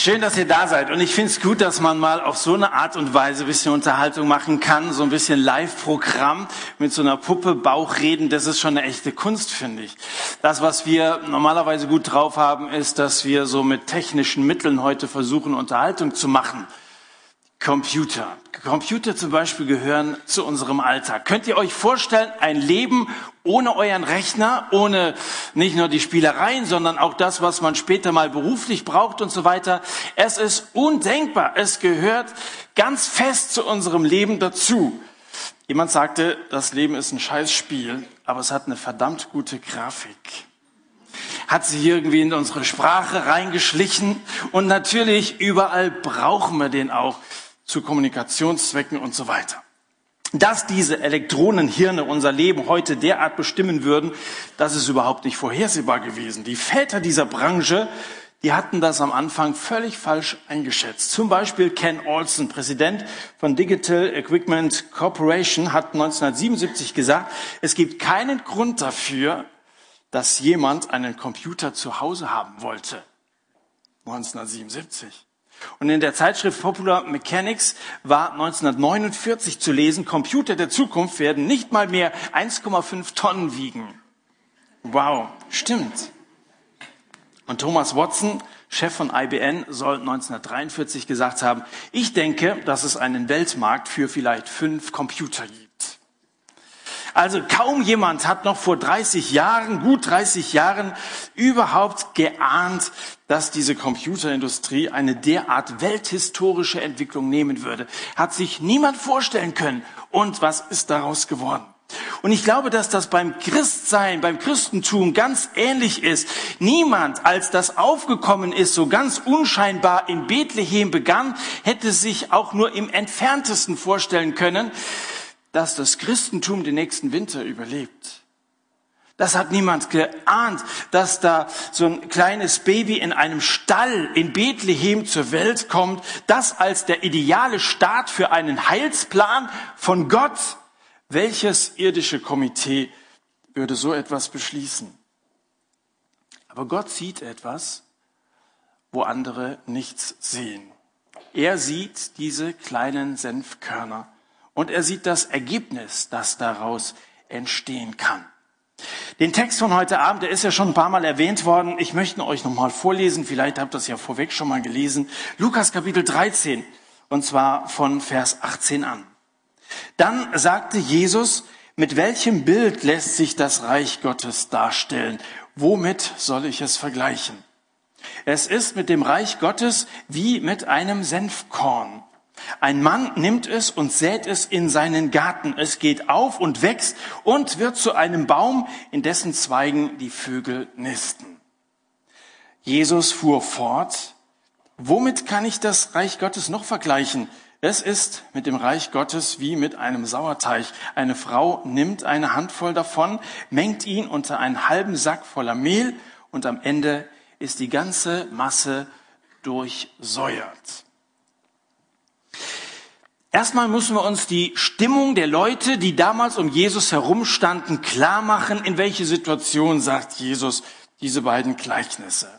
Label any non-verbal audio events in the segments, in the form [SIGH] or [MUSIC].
Schön, dass ihr da seid. Und ich finde es gut, dass man mal auf so eine Art und Weise ein bisschen Unterhaltung machen kann. So ein bisschen Live-Programm mit so einer Puppe, Bauchreden. Das ist schon eine echte Kunst, finde ich. Das, was wir normalerweise gut drauf haben, ist, dass wir so mit technischen Mitteln heute versuchen, Unterhaltung zu machen. Computer. Computer zum Beispiel gehören zu unserem Alltag. Könnt ihr euch vorstellen, ein Leben ohne euren Rechner, ohne nicht nur die Spielereien, sondern auch das, was man später mal beruflich braucht und so weiter? Es ist undenkbar. Es gehört ganz fest zu unserem Leben dazu. Jemand sagte, das Leben ist ein Scheißspiel, aber es hat eine verdammt gute Grafik hat sich irgendwie in unsere Sprache reingeschlichen und natürlich überall brauchen wir den auch zu Kommunikationszwecken und so weiter. Dass diese Elektronenhirne unser Leben heute derart bestimmen würden, das ist überhaupt nicht vorhersehbar gewesen. Die Väter dieser Branche, die hatten das am Anfang völlig falsch eingeschätzt. Zum Beispiel Ken Olson, Präsident von Digital Equipment Corporation, hat 1977 gesagt, es gibt keinen Grund dafür, dass jemand einen Computer zu Hause haben wollte. 1977. Und in der Zeitschrift Popular Mechanics war 1949 zu lesen, Computer der Zukunft werden nicht mal mehr 1,5 Tonnen wiegen. Wow, stimmt. Und Thomas Watson, Chef von IBM, soll 1943 gesagt haben, ich denke, dass es einen Weltmarkt für vielleicht fünf Computer gibt. Also kaum jemand hat noch vor 30 Jahren, gut 30 Jahren, überhaupt geahnt, dass diese Computerindustrie eine derart welthistorische Entwicklung nehmen würde. Hat sich niemand vorstellen können. Und was ist daraus geworden? Und ich glaube, dass das beim Christsein, beim Christentum ganz ähnlich ist. Niemand, als das aufgekommen ist, so ganz unscheinbar in Bethlehem begann, hätte sich auch nur im entferntesten vorstellen können, dass das Christentum den nächsten Winter überlebt. Das hat niemand geahnt, dass da so ein kleines Baby in einem Stall in Bethlehem zur Welt kommt, das als der ideale Start für einen Heilsplan von Gott. Welches irdische Komitee würde so etwas beschließen? Aber Gott sieht etwas, wo andere nichts sehen. Er sieht diese kleinen Senfkörner und er sieht das Ergebnis, das daraus entstehen kann. Den Text von heute Abend, der ist ja schon ein paar Mal erwähnt worden. Ich möchte euch nochmal vorlesen. Vielleicht habt ihr das ja vorweg schon mal gelesen. Lukas Kapitel 13. Und zwar von Vers 18 an. Dann sagte Jesus, mit welchem Bild lässt sich das Reich Gottes darstellen? Womit soll ich es vergleichen? Es ist mit dem Reich Gottes wie mit einem Senfkorn ein Mann nimmt es und sät es in seinen Garten. Es geht auf und wächst und wird zu einem Baum, in dessen Zweigen die Vögel nisten. Jesus fuhr fort, womit kann ich das Reich Gottes noch vergleichen? Es ist mit dem Reich Gottes wie mit einem Sauerteig. Eine Frau nimmt eine Handvoll davon, mengt ihn unter einen halben Sack voller Mehl und am Ende ist die ganze Masse durchsäuert. Erstmal müssen wir uns die Stimmung der Leute, die damals um Jesus herumstanden, klar machen, in welche Situation sagt Jesus diese beiden Gleichnisse.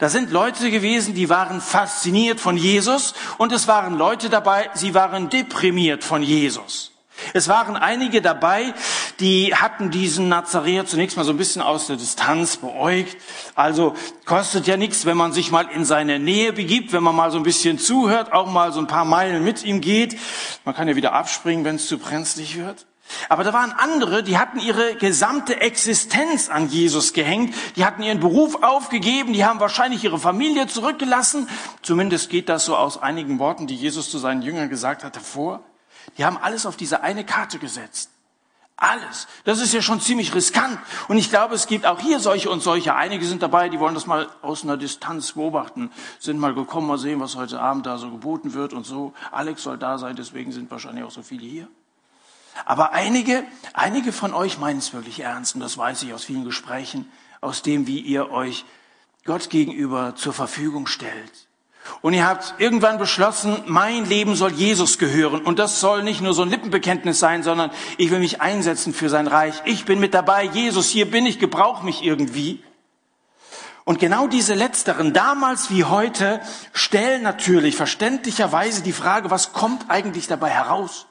Da sind Leute gewesen, die waren fasziniert von Jesus und es waren Leute dabei, sie waren deprimiert von Jesus. Es waren einige dabei, die hatten diesen Nazareer zunächst mal so ein bisschen aus der Distanz beäugt. Also kostet ja nichts, wenn man sich mal in seine Nähe begibt, wenn man mal so ein bisschen zuhört, auch mal so ein paar Meilen mit ihm geht. Man kann ja wieder abspringen, wenn es zu brenzlig wird. Aber da waren andere, die hatten ihre gesamte Existenz an Jesus gehängt, die hatten ihren Beruf aufgegeben, die haben wahrscheinlich ihre Familie zurückgelassen. Zumindest geht das so aus einigen Worten, die Jesus zu seinen Jüngern gesagt hatte, vor. Die haben alles auf diese eine Karte gesetzt. Alles. Das ist ja schon ziemlich riskant. Und ich glaube, es gibt auch hier solche und solche. Einige sind dabei, die wollen das mal aus einer Distanz beobachten, sind mal gekommen, mal sehen, was heute Abend da so geboten wird und so. Alex soll da sein, deswegen sind wahrscheinlich auch so viele hier. Aber einige, einige von euch meinen es wirklich ernst. Und das weiß ich aus vielen Gesprächen, aus dem, wie ihr euch Gott gegenüber zur Verfügung stellt und ihr habt irgendwann beschlossen, mein Leben soll Jesus gehören. Und das soll nicht nur so ein Lippenbekenntnis sein, sondern ich will mich einsetzen für sein Reich. Ich bin mit dabei. Jesus, hier bin ich, gebrauch mich irgendwie. Und genau diese letzteren, damals wie heute, stellen natürlich verständlicherweise die Frage, was kommt eigentlich dabei heraus?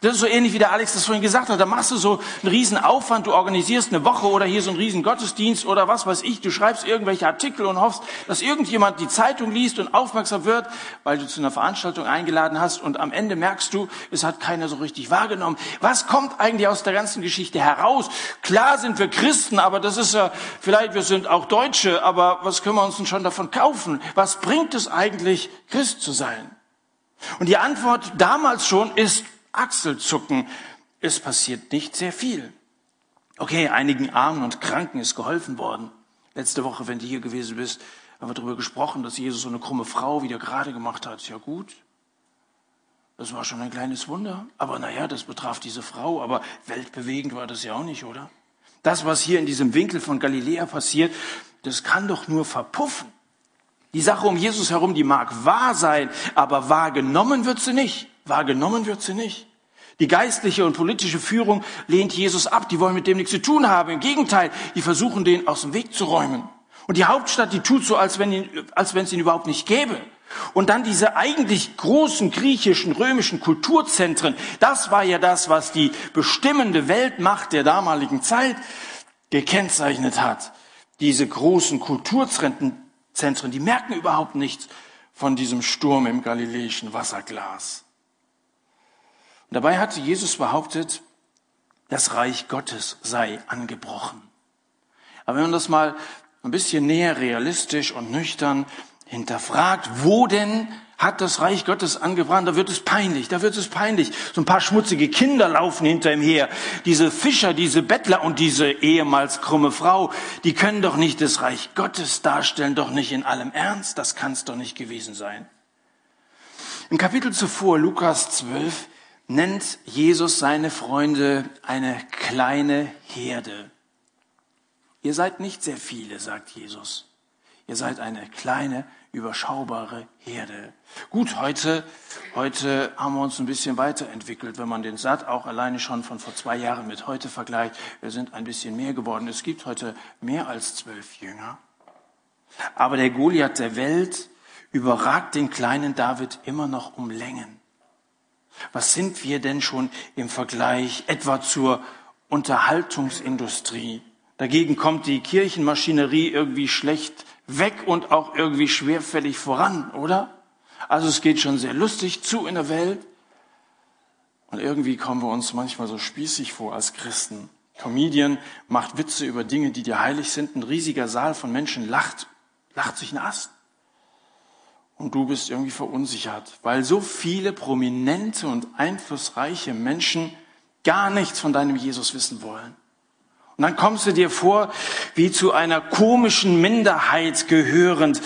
Das ist so ähnlich wie der Alex das vorhin gesagt hat. Da machst du so einen riesen Aufwand, du organisierst eine Woche oder hier so einen riesen Gottesdienst oder was weiß ich. Du schreibst irgendwelche Artikel und hoffst, dass irgendjemand die Zeitung liest und aufmerksam wird, weil du zu einer Veranstaltung eingeladen hast und am Ende merkst du, es hat keiner so richtig wahrgenommen. Was kommt eigentlich aus der ganzen Geschichte heraus? Klar sind wir Christen, aber das ist ja, vielleicht wir sind auch Deutsche, aber was können wir uns denn schon davon kaufen? Was bringt es eigentlich, Christ zu sein? Und die Antwort damals schon ist Achselzucken. Es passiert nicht sehr viel. Okay, einigen Armen und Kranken ist geholfen worden. Letzte Woche, wenn du hier gewesen bist, haben wir darüber gesprochen, dass Jesus so eine krumme Frau wieder gerade gemacht hat. Ja gut, das war schon ein kleines Wunder. Aber naja, das betraf diese Frau. Aber weltbewegend war das ja auch nicht, oder? Das, was hier in diesem Winkel von Galiläa passiert, das kann doch nur verpuffen. Die Sache um Jesus herum, die mag wahr sein, aber wahrgenommen wird sie nicht. Wahrgenommen wird sie nicht. Die geistliche und politische Führung lehnt Jesus ab. Die wollen mit dem nichts zu tun haben. Im Gegenteil, die versuchen, den aus dem Weg zu räumen. Und die Hauptstadt, die tut so, als wenn, ihn, als wenn es ihn überhaupt nicht gäbe. Und dann diese eigentlich großen griechischen, römischen Kulturzentren. Das war ja das, was die bestimmende Weltmacht der damaligen Zeit gekennzeichnet hat. Diese großen Kulturzentren, die merken überhaupt nichts von diesem Sturm im galiläischen Wasserglas. Und dabei hatte Jesus behauptet, das Reich Gottes sei angebrochen. Aber wenn man das mal ein bisschen näher realistisch und nüchtern hinterfragt, wo denn hat das Reich Gottes angebrannt, da wird es peinlich, da wird es peinlich. So ein paar schmutzige Kinder laufen hinter ihm her. Diese Fischer, diese Bettler und diese ehemals krumme Frau, die können doch nicht das Reich Gottes darstellen, doch nicht in allem Ernst. Das kann es doch nicht gewesen sein. Im Kapitel zuvor, Lukas 12, nennt Jesus seine Freunde eine kleine Herde. Ihr seid nicht sehr viele, sagt Jesus. Ihr seid eine kleine, überschaubare Herde. Gut, heute, heute haben wir uns ein bisschen weiterentwickelt, wenn man den Satt auch alleine schon von vor zwei Jahren mit heute vergleicht. Wir sind ein bisschen mehr geworden. Es gibt heute mehr als zwölf Jünger. Aber der Goliath der Welt überragt den kleinen David immer noch um Längen. Was sind wir denn schon im Vergleich etwa zur Unterhaltungsindustrie? Dagegen kommt die Kirchenmaschinerie irgendwie schlecht weg und auch irgendwie schwerfällig voran, oder? Also es geht schon sehr lustig zu in der Welt. Und irgendwie kommen wir uns manchmal so spießig vor als Christen. Comedian macht Witze über Dinge, die dir heilig sind. Ein riesiger Saal von Menschen lacht, lacht sich ein Ast und du bist irgendwie verunsichert, weil so viele prominente und einflussreiche Menschen gar nichts von deinem Jesus wissen wollen. Und dann kommst du dir vor, wie zu einer komischen Minderheit gehörend,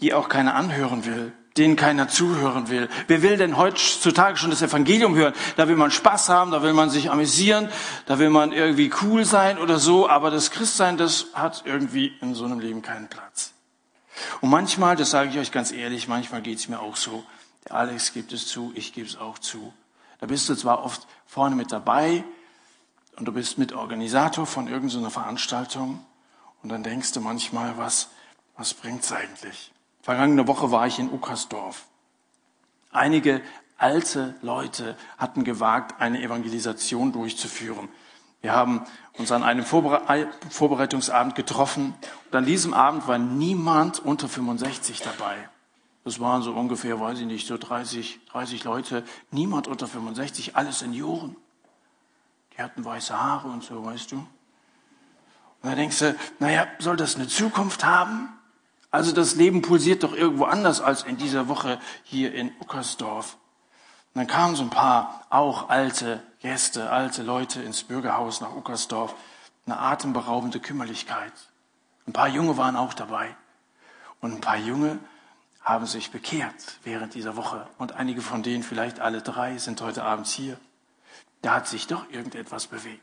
die auch keiner anhören will, denen keiner zuhören will. Wer will denn heutzutage schon das Evangelium hören? Da will man Spaß haben, da will man sich amüsieren, da will man irgendwie cool sein oder so, aber das Christsein, das hat irgendwie in so einem Leben keinen Platz. Und manchmal, das sage ich euch ganz ehrlich, manchmal geht es mir auch so. Der Alex gibt es zu, ich gebe es auch zu. Da bist du zwar oft vorne mit dabei und du bist Mitorganisator von irgendeiner Veranstaltung und dann denkst du manchmal, was, was bringt's eigentlich? Vergangene Woche war ich in Uckersdorf. Einige alte Leute hatten gewagt, eine Evangelisation durchzuführen. Wir haben uns an einem Vorbereitungsabend getroffen und an diesem Abend war niemand unter 65 dabei. Das waren so ungefähr, weiß ich nicht, so 30, 30 Leute. Niemand unter 65, alles Senioren. Die hatten weiße Haare und so, weißt du. Und da denkst du, naja, soll das eine Zukunft haben? Also das Leben pulsiert doch irgendwo anders als in dieser Woche hier in Uckersdorf. Und dann kamen so ein paar auch alte Gäste, alte Leute ins Bürgerhaus nach Uckersdorf. Eine atemberaubende Kümmerlichkeit. Ein paar Junge waren auch dabei. Und ein paar Junge haben sich bekehrt während dieser Woche. Und einige von denen, vielleicht alle drei, sind heute Abend hier. Da hat sich doch irgendetwas bewegt.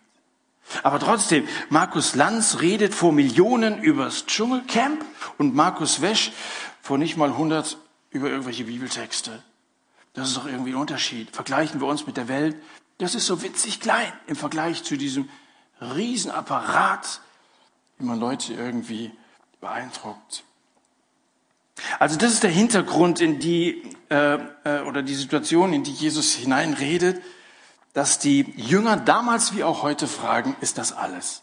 Aber trotzdem, Markus Lanz redet vor Millionen übers Dschungelcamp und Markus Wesch vor nicht mal 100 über irgendwelche Bibeltexte. Das ist doch irgendwie ein Unterschied. Vergleichen wir uns mit der Welt. Das ist so witzig klein im Vergleich zu diesem Riesenapparat, wie man Leute irgendwie beeindruckt. Also das ist der Hintergrund in die äh, äh, oder die Situation, in die Jesus hineinredet, dass die Jünger damals wie auch heute fragen: Ist das alles?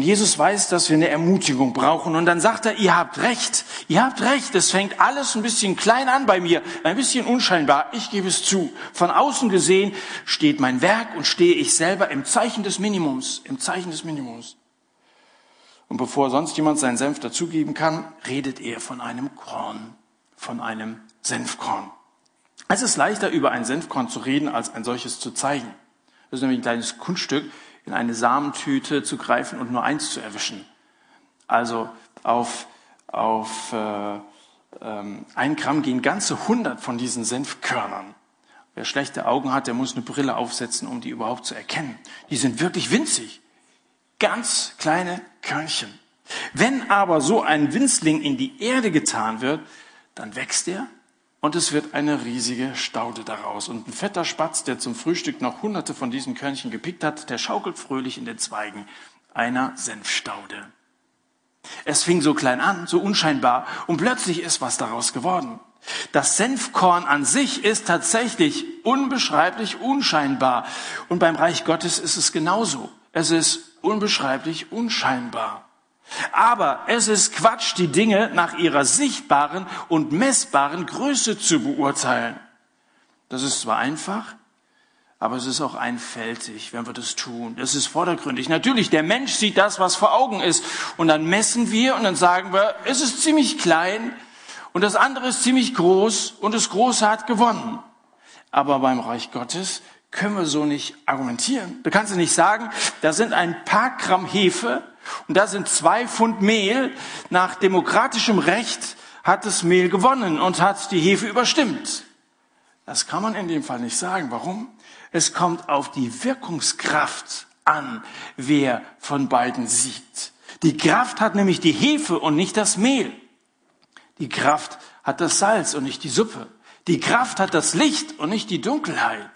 Und Jesus weiß, dass wir eine Ermutigung brauchen. Und dann sagt er, ihr habt recht, ihr habt recht, es fängt alles ein bisschen klein an bei mir, ein bisschen unscheinbar, ich gebe es zu. Von außen gesehen steht mein Werk und stehe ich selber im Zeichen des Minimums, im Zeichen des Minimums. Und bevor sonst jemand seinen Senf dazugeben kann, redet er von einem Korn, von einem Senfkorn. Es ist leichter, über ein Senfkorn zu reden, als ein solches zu zeigen. Das ist nämlich ein kleines Kunststück in eine Samentüte zu greifen und nur eins zu erwischen. Also auf, auf äh, ähm, ein Gramm gehen ganze hundert von diesen Senfkörnern. Wer schlechte Augen hat, der muss eine Brille aufsetzen, um die überhaupt zu erkennen. Die sind wirklich winzig. Ganz kleine Körnchen. Wenn aber so ein Winzling in die Erde getan wird, dann wächst er und es wird eine riesige Staude daraus. Und ein fetter Spatz, der zum Frühstück noch hunderte von diesen Körnchen gepickt hat, der schaukelt fröhlich in den Zweigen einer Senfstaude. Es fing so klein an, so unscheinbar, und plötzlich ist was daraus geworden. Das Senfkorn an sich ist tatsächlich unbeschreiblich unscheinbar. Und beim Reich Gottes ist es genauso. Es ist unbeschreiblich unscheinbar. Aber es ist Quatsch, die Dinge nach ihrer sichtbaren und messbaren Größe zu beurteilen. Das ist zwar einfach, aber es ist auch einfältig, wenn wir das tun. Das ist vordergründig. Natürlich, der Mensch sieht das, was vor Augen ist. Und dann messen wir und dann sagen wir, es ist ziemlich klein und das andere ist ziemlich groß und das Große hat gewonnen. Aber beim Reich Gottes können wir so nicht argumentieren. Du kannst nicht sagen, da sind ein paar Gramm Hefe und da sind zwei Pfund Mehl. Nach demokratischem Recht hat das Mehl gewonnen und hat die Hefe überstimmt. Das kann man in dem Fall nicht sagen. Warum? Es kommt auf die Wirkungskraft an, wer von beiden sieht. Die Kraft hat nämlich die Hefe und nicht das Mehl. Die Kraft hat das Salz und nicht die Suppe. Die Kraft hat das Licht und nicht die Dunkelheit.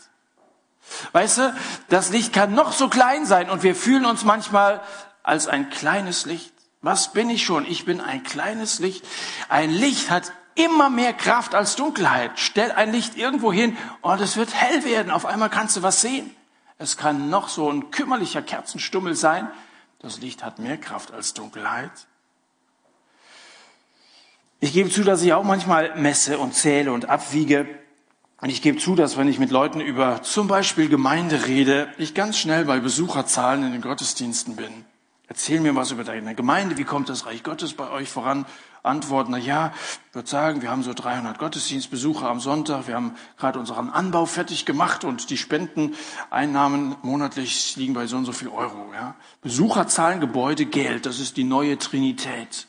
Weißt du, das Licht kann noch so klein sein und wir fühlen uns manchmal als ein kleines Licht. Was bin ich schon? Ich bin ein kleines Licht. Ein Licht hat immer mehr Kraft als Dunkelheit. Stell ein Licht irgendwo hin und es wird hell werden. Auf einmal kannst du was sehen. Es kann noch so ein kümmerlicher Kerzenstummel sein. Das Licht hat mehr Kraft als Dunkelheit. Ich gebe zu, dass ich auch manchmal messe und zähle und abwiege. Und ich gebe zu, dass wenn ich mit Leuten über zum Beispiel Gemeinde rede, ich ganz schnell bei Besucherzahlen in den Gottesdiensten bin. Erzähl mir was über deine Gemeinde. Wie kommt das Reich Gottes bei euch voran? Antworten, na ja, ich würde sagen, wir haben so 300 Gottesdienstbesucher am Sonntag. Wir haben gerade unseren Anbau fertig gemacht und die Spendeneinnahmen monatlich liegen bei so und so viel Euro. Ja. Besucherzahlen, Gebäude, Geld. Das ist die neue Trinität.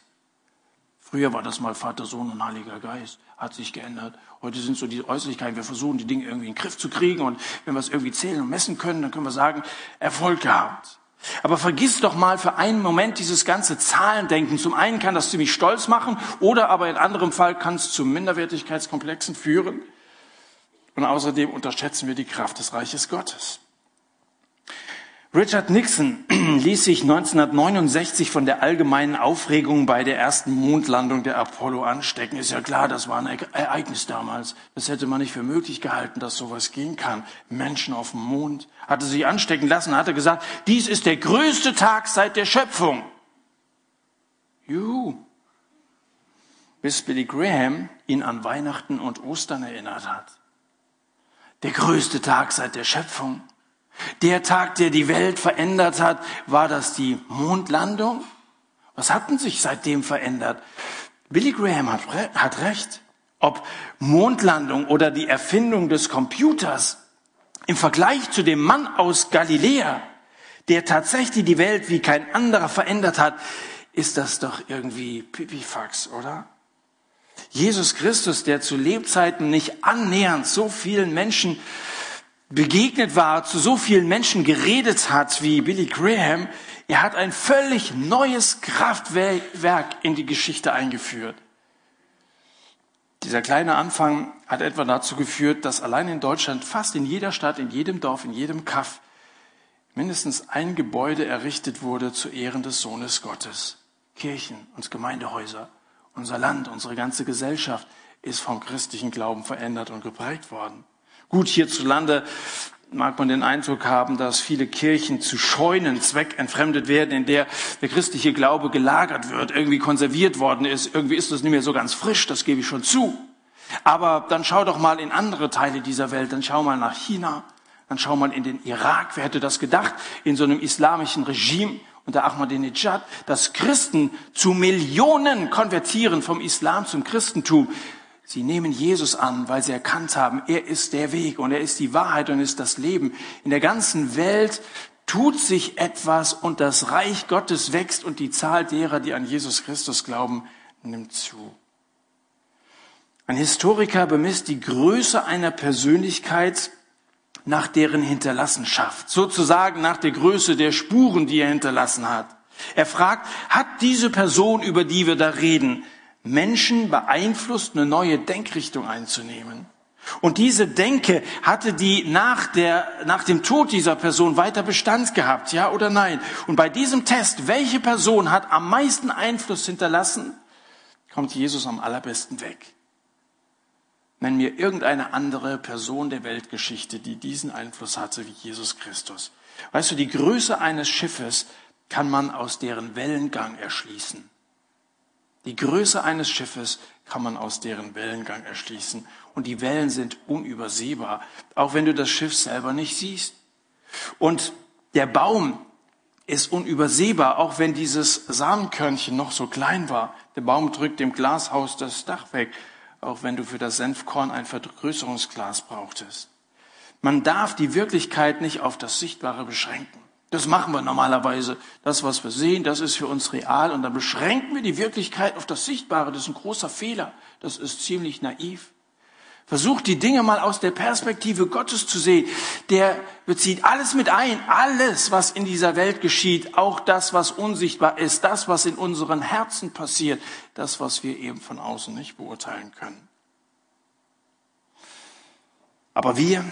Früher war das mal Vater, Sohn und Heiliger Geist. Hat sich geändert. Heute sind so die Äußerlichkeiten. Wir versuchen, die Dinge irgendwie in den Griff zu kriegen. Und wenn wir es irgendwie zählen und messen können, dann können wir sagen, Erfolg gehabt. Aber vergiss doch mal für einen Moment dieses ganze Zahlendenken. Zum einen kann das ziemlich stolz machen oder aber in anderem Fall kann es zu Minderwertigkeitskomplexen führen. Und außerdem unterschätzen wir die Kraft des Reiches Gottes. Richard Nixon [CLEARS THROAT] ließ sich 1969 von der allgemeinen Aufregung bei der ersten Mondlandung der Apollo anstecken. Ist ja klar, das war ein Ereignis damals. Das hätte man nicht für möglich gehalten, dass sowas gehen kann. Menschen auf dem Mond. Hatte sich anstecken lassen, hatte gesagt, dies ist der größte Tag seit der Schöpfung. Juhu. Bis Billy Graham ihn an Weihnachten und Ostern erinnert hat. Der größte Tag seit der Schöpfung. Der Tag, der die Welt verändert hat, war das die Mondlandung? Was hat denn sich seitdem verändert? Billy Graham hat, hat recht. Ob Mondlandung oder die Erfindung des Computers im Vergleich zu dem Mann aus Galiläa, der tatsächlich die Welt wie kein anderer verändert hat, ist das doch irgendwie Pipifax, oder? Jesus Christus, der zu Lebzeiten nicht annähernd so vielen Menschen begegnet war, zu so vielen Menschen geredet hat wie Billy Graham, er hat ein völlig neues Kraftwerk in die Geschichte eingeführt. Dieser kleine Anfang hat etwa dazu geführt, dass allein in Deutschland fast in jeder Stadt, in jedem Dorf, in jedem Kaff mindestens ein Gebäude errichtet wurde zu Ehren des Sohnes Gottes. Kirchen, uns Gemeindehäuser, unser Land, unsere ganze Gesellschaft ist vom christlichen Glauben verändert und geprägt worden. Gut, hierzulande mag man den Eindruck haben, dass viele Kirchen zu Scheunen zweckentfremdet werden, in der der christliche Glaube gelagert wird, irgendwie konserviert worden ist. Irgendwie ist das nicht mehr so ganz frisch, das gebe ich schon zu. Aber dann schau doch mal in andere Teile dieser Welt, dann schau mal nach China, dann schau mal in den Irak. Wer hätte das gedacht? In so einem islamischen Regime unter Ahmadinejad, dass Christen zu Millionen konvertieren vom Islam zum Christentum. Sie nehmen Jesus an, weil sie erkannt haben, er ist der Weg und er ist die Wahrheit und ist das Leben. In der ganzen Welt tut sich etwas und das Reich Gottes wächst und die Zahl derer, die an Jesus Christus glauben, nimmt zu. Ein Historiker bemisst die Größe einer Persönlichkeit nach deren Hinterlassenschaft, sozusagen nach der Größe der Spuren, die er hinterlassen hat. Er fragt, hat diese Person, über die wir da reden, Menschen beeinflusst, eine neue Denkrichtung einzunehmen? Und diese Denke hatte die nach, der, nach dem Tod dieser Person weiter Bestand gehabt, ja oder nein? Und bei diesem Test, welche Person hat am meisten Einfluss hinterlassen, kommt Jesus am allerbesten weg. Nenn mir irgendeine andere Person der Weltgeschichte, die diesen Einfluss hatte wie Jesus Christus. Weißt du, die Größe eines Schiffes kann man aus deren Wellengang erschließen. Die Größe eines Schiffes kann man aus deren Wellengang erschließen. Und die Wellen sind unübersehbar, auch wenn du das Schiff selber nicht siehst. Und der Baum ist unübersehbar, auch wenn dieses Samenkörnchen noch so klein war. Der Baum drückt dem Glashaus das Dach weg auch wenn du für das Senfkorn ein Vergrößerungsglas brauchtest. Man darf die Wirklichkeit nicht auf das Sichtbare beschränken. Das machen wir normalerweise. Das, was wir sehen, das ist für uns real. Und dann beschränken wir die Wirklichkeit auf das Sichtbare. Das ist ein großer Fehler. Das ist ziemlich naiv. Versucht die Dinge mal aus der Perspektive Gottes zu sehen. Der bezieht alles mit ein, alles, was in dieser Welt geschieht, auch das, was unsichtbar ist, das, was in unseren Herzen passiert, das, was wir eben von außen nicht beurteilen können. Aber wir,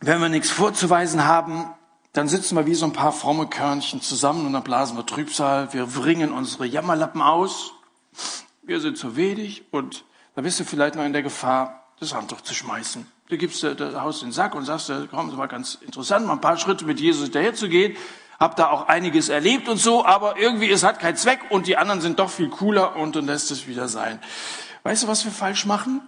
wenn wir nichts vorzuweisen haben, dann sitzen wir wie so ein paar fromme Körnchen zusammen und dann blasen wir Trübsal, wir wringen unsere Jammerlappen aus, wir sind zu wenig und da bist du vielleicht noch in der Gefahr, das Handtuch zu schmeißen. Du gibst äh, das Haus in den Sack und sagst, komm, das war ganz interessant, mal ein paar Schritte mit Jesus hinterher zu gehen. Hab da auch einiges erlebt und so, aber irgendwie es hat keinen Zweck und die anderen sind doch viel cooler und dann lässt es wieder sein. Weißt du, was wir falsch machen?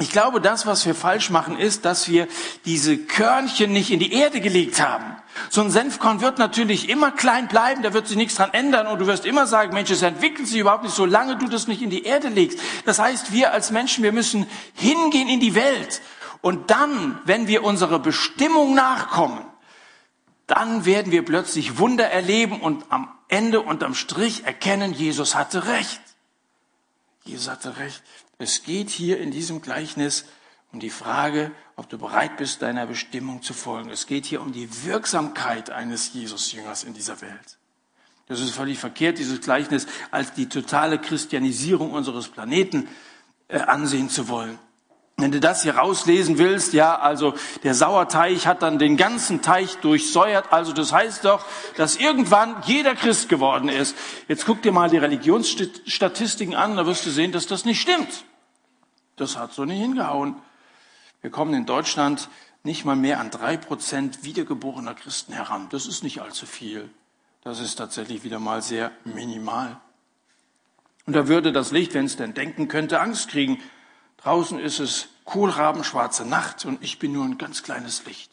Ich glaube, das, was wir falsch machen, ist, dass wir diese Körnchen nicht in die Erde gelegt haben. So ein Senfkorn wird natürlich immer klein bleiben, da wird sich nichts dran ändern und du wirst immer sagen, Mensch, es entwickelt sich überhaupt nicht, solange du das nicht in die Erde legst. Das heißt, wir als Menschen, wir müssen hingehen in die Welt und dann, wenn wir unserer Bestimmung nachkommen, dann werden wir plötzlich Wunder erleben und am Ende und am Strich erkennen, Jesus hatte recht. Jesus hatte recht. Es geht hier in diesem Gleichnis um die Frage, ob du bereit bist, deiner Bestimmung zu folgen. Es geht hier um die Wirksamkeit eines Jesus-Jüngers in dieser Welt. Das ist völlig verkehrt, dieses Gleichnis als die totale Christianisierung unseres Planeten äh, ansehen zu wollen. Wenn du das hier rauslesen willst, ja, also der Sauerteig hat dann den ganzen Teich durchsäuert, also das heißt doch, dass irgendwann jeder Christ geworden ist. Jetzt guck dir mal die Religionsstatistiken an, da wirst du sehen, dass das nicht stimmt. Das hat so nicht hingehauen. Wir kommen in Deutschland nicht mal mehr an drei Prozent wiedergeborener Christen heran. Das ist nicht allzu viel. Das ist tatsächlich wieder mal sehr minimal. Und da würde das Licht, wenn es denn denken könnte, Angst kriegen. Draußen ist es kohlrabenschwarze Nacht und ich bin nur ein ganz kleines Licht.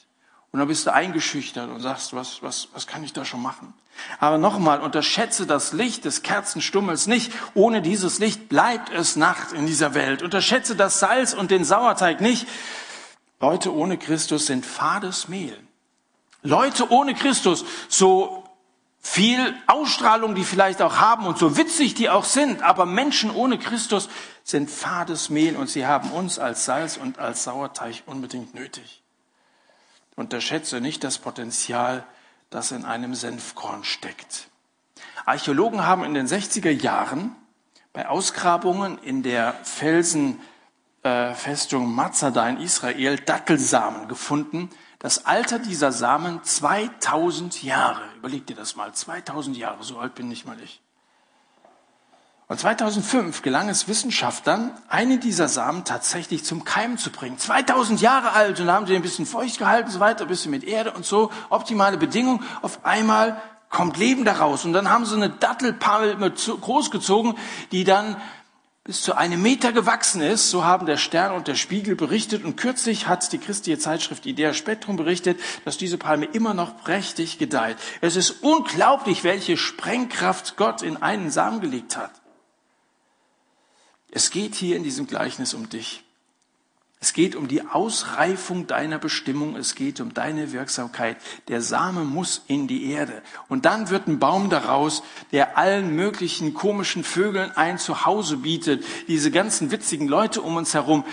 Und dann bist du eingeschüchtert und sagst, was, was, was kann ich da schon machen? Aber nochmal, unterschätze das Licht des Kerzenstummels nicht. Ohne dieses Licht bleibt es Nacht in dieser Welt. Unterschätze das Salz und den Sauerteig nicht. Leute ohne Christus sind fades Mehl. Leute ohne Christus, so viel Ausstrahlung die vielleicht auch haben und so witzig die auch sind, aber Menschen ohne Christus sind fades Mehl und sie haben uns als Salz und als Sauerteig unbedingt nötig. Unterschätze nicht das Potenzial, das in einem Senfkorn steckt. Archäologen haben in den 60er Jahren bei Ausgrabungen in der Felsenfestung Mazada in Israel Dattelsamen gefunden. Das Alter dieser Samen 2000 Jahre. Überleg dir das mal, 2000 Jahre, so alt bin nicht mal ich. Und 2005 gelang es Wissenschaftlern, einen dieser Samen tatsächlich zum Keimen zu bringen. 2000 Jahre alt und haben sie ein bisschen feucht gehalten, so weiter, ein bisschen mit Erde und so, optimale Bedingungen. Auf einmal kommt Leben daraus und dann haben sie eine Dattelpalme großgezogen, die dann bis zu einem Meter gewachsen ist. So haben der Stern und der Spiegel berichtet. Und kürzlich hat die christliche Zeitschrift Idea Spektrum berichtet, dass diese Palme immer noch prächtig gedeiht. Es ist unglaublich, welche Sprengkraft Gott in einen Samen gelegt hat. Es geht hier in diesem Gleichnis um dich. Es geht um die Ausreifung deiner Bestimmung. Es geht um deine Wirksamkeit. Der Same muss in die Erde. Und dann wird ein Baum daraus, der allen möglichen komischen Vögeln ein Zuhause bietet. Diese ganzen witzigen Leute um uns herum,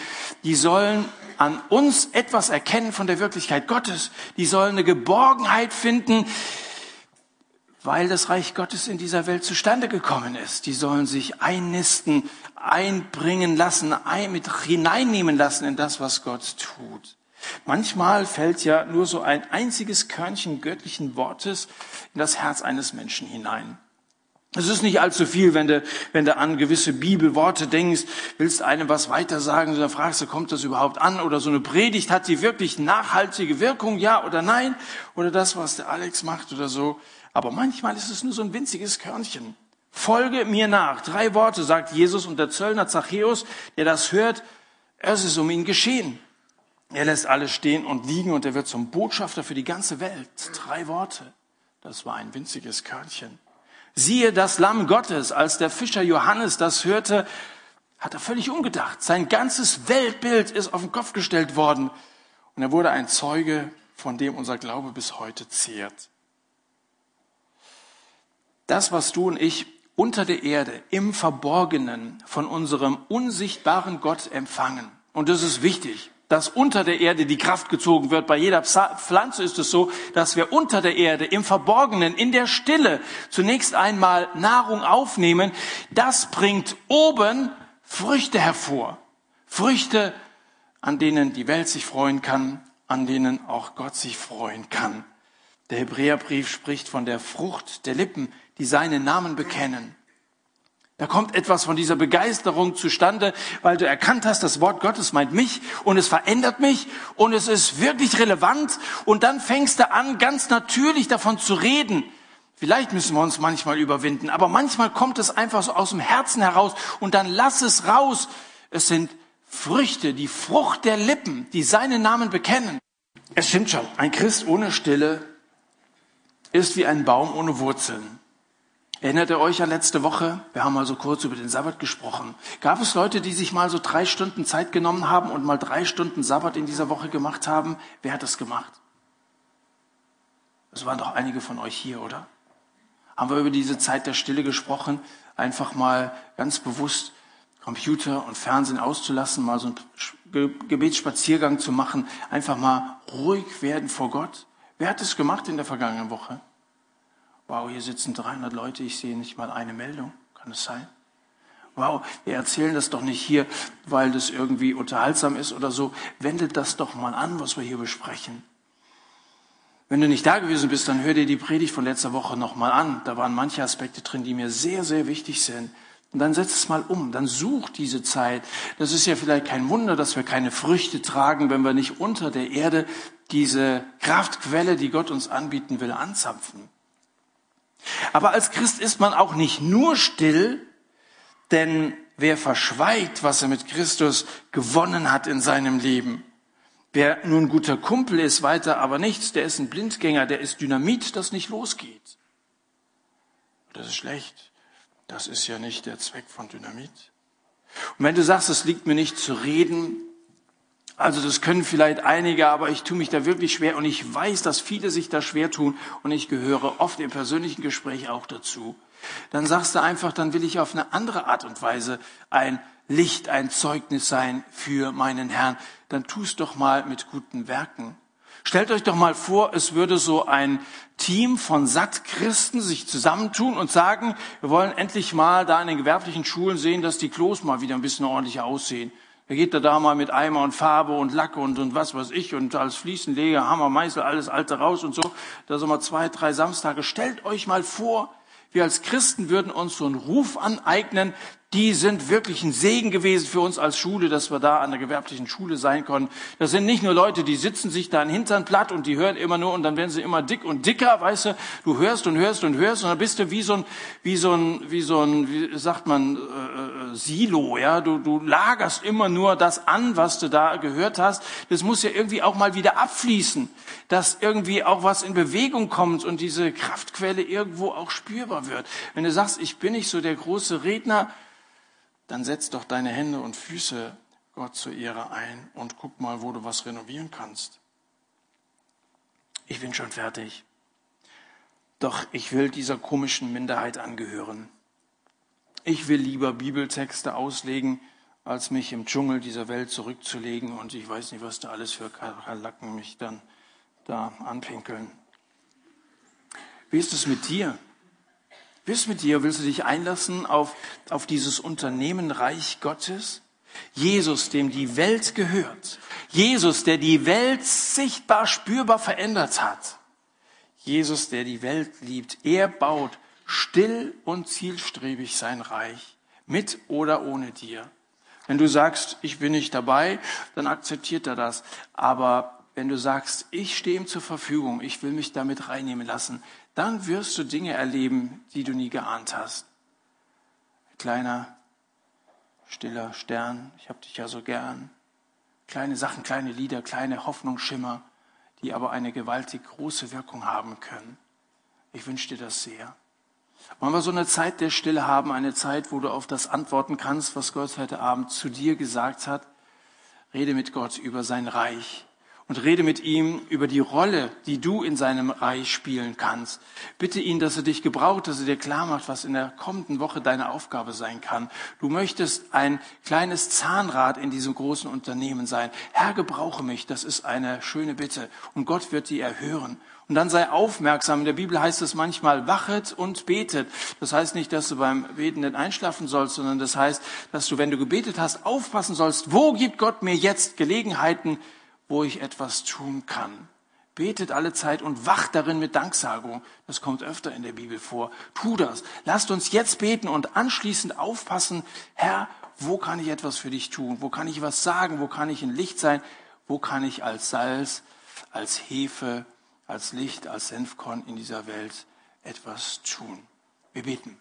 die sollen an uns etwas erkennen von der Wirklichkeit Gottes. Die sollen eine Geborgenheit finden, weil das Reich Gottes in dieser Welt zustande gekommen ist. Die sollen sich einnisten, einbringen lassen, ein, mit hineinnehmen lassen in das, was Gott tut. Manchmal fällt ja nur so ein einziges Körnchen göttlichen Wortes in das Herz eines Menschen hinein. Es ist nicht allzu viel, wenn du, wenn du an gewisse Bibelworte denkst, willst einem was weiter sagen, dann fragst du, kommt das überhaupt an? Oder so eine Predigt, hat die wirklich nachhaltige Wirkung, ja oder nein? Oder das, was der Alex macht oder so. Aber manchmal ist es nur so ein winziges Körnchen. Folge mir nach. Drei Worte sagt Jesus und der Zöllner Zachäus, der das hört, es ist um ihn geschehen. Er lässt alles stehen und liegen und er wird zum Botschafter für die ganze Welt. Drei Worte. Das war ein winziges Körnchen. Siehe das Lamm Gottes. Als der Fischer Johannes das hörte, hat er völlig umgedacht. Sein ganzes Weltbild ist auf den Kopf gestellt worden. Und er wurde ein Zeuge, von dem unser Glaube bis heute zehrt. Das, was du und ich unter der Erde im Verborgenen von unserem unsichtbaren Gott empfangen. Und das ist wichtig, dass unter der Erde die Kraft gezogen wird. Bei jeder Pflanze ist es so, dass wir unter der Erde im Verborgenen, in der Stille zunächst einmal Nahrung aufnehmen. Das bringt oben Früchte hervor. Früchte, an denen die Welt sich freuen kann, an denen auch Gott sich freuen kann. Der Hebräerbrief spricht von der Frucht der Lippen, die seinen Namen bekennen. Da kommt etwas von dieser Begeisterung zustande, weil du erkannt hast, das Wort Gottes meint mich und es verändert mich und es ist wirklich relevant und dann fängst du an, ganz natürlich davon zu reden. Vielleicht müssen wir uns manchmal überwinden, aber manchmal kommt es einfach so aus dem Herzen heraus und dann lass es raus. Es sind Früchte, die Frucht der Lippen, die seinen Namen bekennen. Es stimmt schon, ein Christ ohne Stille ist wie ein Baum ohne Wurzeln. Erinnert ihr euch an letzte Woche? Wir haben mal so kurz über den Sabbat gesprochen. Gab es Leute, die sich mal so drei Stunden Zeit genommen haben und mal drei Stunden Sabbat in dieser Woche gemacht haben? Wer hat das gemacht? Das waren doch einige von euch hier, oder? Haben wir über diese Zeit der Stille gesprochen? Einfach mal ganz bewusst Computer und Fernsehen auszulassen, mal so einen Gebetsspaziergang zu machen, einfach mal ruhig werden vor Gott. Wer hat es gemacht in der vergangenen Woche? Wow, hier sitzen 300 Leute, ich sehe nicht mal eine Meldung. Kann es sein? Wow, wir erzählen das doch nicht hier, weil das irgendwie unterhaltsam ist oder so. Wendet das doch mal an, was wir hier besprechen. Wenn du nicht da gewesen bist, dann hör dir die Predigt von letzter Woche nochmal an. Da waren manche Aspekte drin, die mir sehr, sehr wichtig sind. Und dann setz es mal um, dann such diese Zeit. Das ist ja vielleicht kein Wunder, dass wir keine Früchte tragen, wenn wir nicht unter der Erde diese Kraftquelle, die Gott uns anbieten will, anzapfen. Aber als Christ ist man auch nicht nur still, denn wer verschweigt, was er mit Christus gewonnen hat in seinem Leben, wer nur ein guter Kumpel ist, weiter aber nichts, der ist ein Blindgänger, der ist Dynamit, das nicht losgeht. Das ist schlecht. Das ist ja nicht der Zweck von Dynamit. Und wenn du sagst, es liegt mir nicht zu reden, also das können vielleicht einige, aber ich tue mich da wirklich schwer und ich weiß, dass viele sich da schwer tun und ich gehöre oft im persönlichen Gespräch auch dazu. Dann sagst du einfach, dann will ich auf eine andere Art und Weise ein Licht, ein Zeugnis sein für meinen Herrn. Dann tust doch mal mit guten Werken. Stellt euch doch mal vor, es würde so ein Team von Sattchristen sich zusammentun und sagen, wir wollen endlich mal da in den gewerblichen Schulen sehen, dass die Klos mal wieder ein bisschen ordentlicher aussehen. Da geht er da mal mit Eimer und Farbe und Lack und, und was weiß ich und als Fliesenleger, Hammer, Meißel, alles Alte raus und so. Da sind wir zwei, drei Samstage. Stellt euch mal vor, Wir als Christen würden uns so einen Ruf aneignen, die sind wirklich ein Segen gewesen für uns als Schule, dass wir da an der gewerblichen Schule sein konnten. Das sind nicht nur Leute, die sitzen sich da in Hintern platt und die hören immer nur und dann werden sie immer dick und dicker, weißt du. Du hörst und hörst und hörst und dann bist du wie so ein, wie so ein, wie so ein, wie sagt man, äh, äh, Silo, ja. Du, du lagerst immer nur das an, was du da gehört hast. Das muss ja irgendwie auch mal wieder abfließen, dass irgendwie auch was in Bewegung kommt und diese Kraftquelle irgendwo auch spürbar wird. Wenn du sagst, ich bin nicht so der große Redner, dann setz doch deine Hände und Füße Gott zur Ehre ein und guck mal, wo du was renovieren kannst. Ich bin schon fertig. Doch ich will dieser komischen Minderheit angehören. Ich will lieber Bibeltexte auslegen, als mich im Dschungel dieser Welt zurückzulegen und ich weiß nicht, was da alles für Kalacken mich dann da anpinkeln. Wie ist es mit dir? Bist mit dir, willst du dich einlassen auf, auf dieses Unternehmen Reich Gottes? Jesus, dem die Welt gehört. Jesus, der die Welt sichtbar, spürbar verändert hat. Jesus, der die Welt liebt. Er baut still und zielstrebig sein Reich. Mit oder ohne dir. Wenn du sagst, ich bin nicht dabei, dann akzeptiert er das. Aber wenn du sagst, ich stehe ihm zur Verfügung, ich will mich damit reinnehmen lassen, dann wirst du Dinge erleben, die du nie geahnt hast. Kleiner, stiller Stern, ich hab dich ja so gern. Kleine Sachen, kleine Lieder, kleine Hoffnungsschimmer, die aber eine gewaltig große Wirkung haben können. Ich wünsche dir das sehr. Wollen wir so eine Zeit der Stille haben, eine Zeit, wo du auf das antworten kannst, was Gott heute Abend zu dir gesagt hat? Rede mit Gott über sein Reich, und rede mit ihm über die Rolle, die du in seinem Reich spielen kannst. Bitte ihn, dass er dich gebraucht, dass er dir klar macht, was in der kommenden Woche deine Aufgabe sein kann. Du möchtest ein kleines Zahnrad in diesem großen Unternehmen sein. Herr, gebrauche mich. Das ist eine schöne Bitte. Und Gott wird die erhören. Und dann sei aufmerksam. In der Bibel heißt es manchmal, wachet und betet. Das heißt nicht, dass du beim Betenden einschlafen sollst, sondern das heißt, dass du, wenn du gebetet hast, aufpassen sollst, wo gibt Gott mir jetzt Gelegenheiten, wo ich etwas tun kann. Betet alle Zeit und wacht darin mit Danksagung. Das kommt öfter in der Bibel vor. Tu das. Lasst uns jetzt beten und anschließend aufpassen, Herr, wo kann ich etwas für dich tun? Wo kann ich was sagen? Wo kann ich ein Licht sein? Wo kann ich als Salz, als Hefe, als Licht, als Senfkorn in dieser Welt etwas tun? Wir beten.